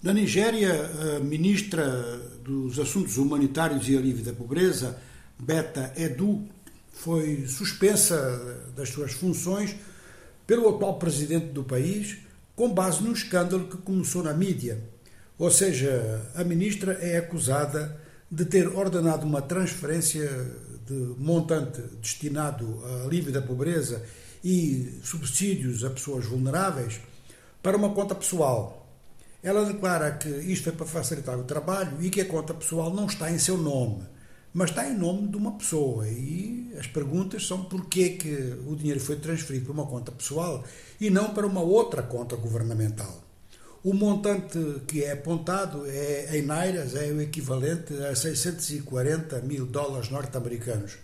Na Nigéria, a ministra dos Assuntos Humanitários e Alívio da Pobreza, Beta Edu, foi suspensa das suas funções pelo atual presidente do país, com base no escândalo que começou na mídia. Ou seja, a ministra é acusada de ter ordenado uma transferência de montante destinado a alívio da pobreza e subsídios a pessoas vulneráveis para uma conta pessoal ela declara que isto é para facilitar o trabalho e que a conta pessoal não está em seu nome, mas está em nome de uma pessoa. E as perguntas são porquê que o dinheiro foi transferido para uma conta pessoal e não para uma outra conta governamental. O montante que é apontado é, em Nairas é o equivalente a 640 mil dólares norte-americanos.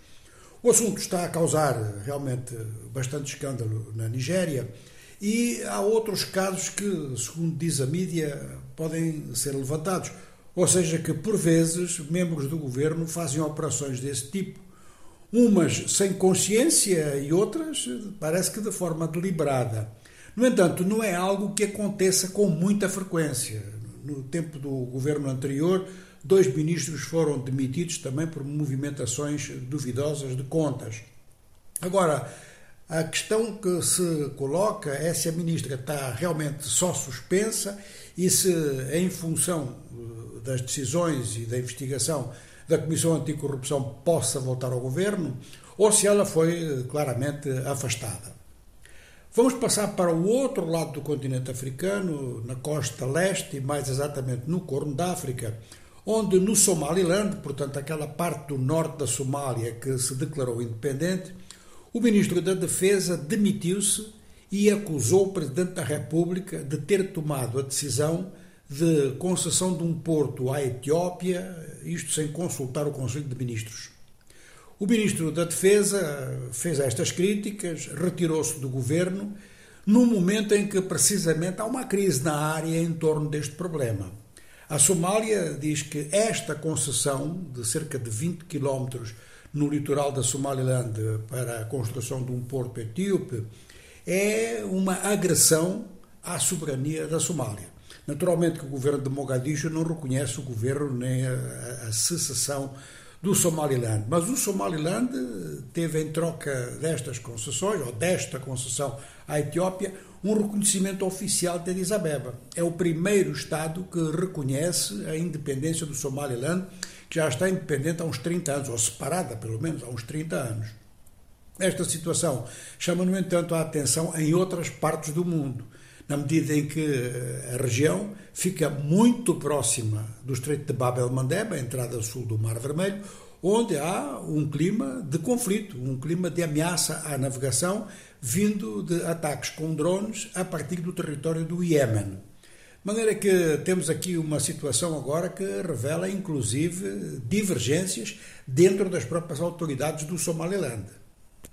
O assunto está a causar realmente bastante escândalo na Nigéria e há outros casos que, segundo diz a mídia, podem ser levantados. Ou seja, que por vezes membros do governo fazem operações desse tipo, umas sem consciência e outras parece que de forma deliberada. No entanto, não é algo que aconteça com muita frequência. No tempo do governo anterior, dois ministros foram demitidos também por movimentações duvidosas de contas. Agora, a questão que se coloca é se a ministra está realmente só suspensa e se, em função eh, das decisões e da investigação da Comissão Anticorrupção, possa voltar ao governo ou se ela foi eh, claramente afastada. Vamos passar para o outro lado do continente africano, na costa leste mais exatamente no Corno da África, onde no Somaliland, portanto aquela parte do norte da Somália que se declarou independente, o ministro da Defesa demitiu-se e acusou o Presidente da República de ter tomado a decisão de concessão de um porto à Etiópia, isto sem consultar o Conselho de Ministros. O ministro da Defesa fez estas críticas, retirou-se do governo, num momento em que precisamente há uma crise na área em torno deste problema. A Somália diz que esta concessão de cerca de 20 quilómetros no litoral da Somaliland para a construção de um porto etíope é uma agressão à soberania da Somália. Naturalmente que o governo de Mogadishu não reconhece o governo nem a, a secessão do Somaliland, mas o Somaliland teve em troca destas concessões, ou desta concessão à Etiópia, um reconhecimento oficial de Addis Abeba. É o primeiro Estado que reconhece a independência do Somaliland já está independente há uns 30 anos, ou separada pelo menos há uns 30 anos. Esta situação chama, no entanto, a atenção em outras partes do mundo, na medida em que eh, a região fica muito próxima do Estreito de Bab el-Mandeb, a entrada sul do Mar Vermelho, onde há um clima de conflito, um clima de ameaça à navegação vindo de ataques com drones a partir do território do Iêmen. De maneira que temos aqui uma situação agora que revela, inclusive, divergências dentro das próprias autoridades do Somaliland.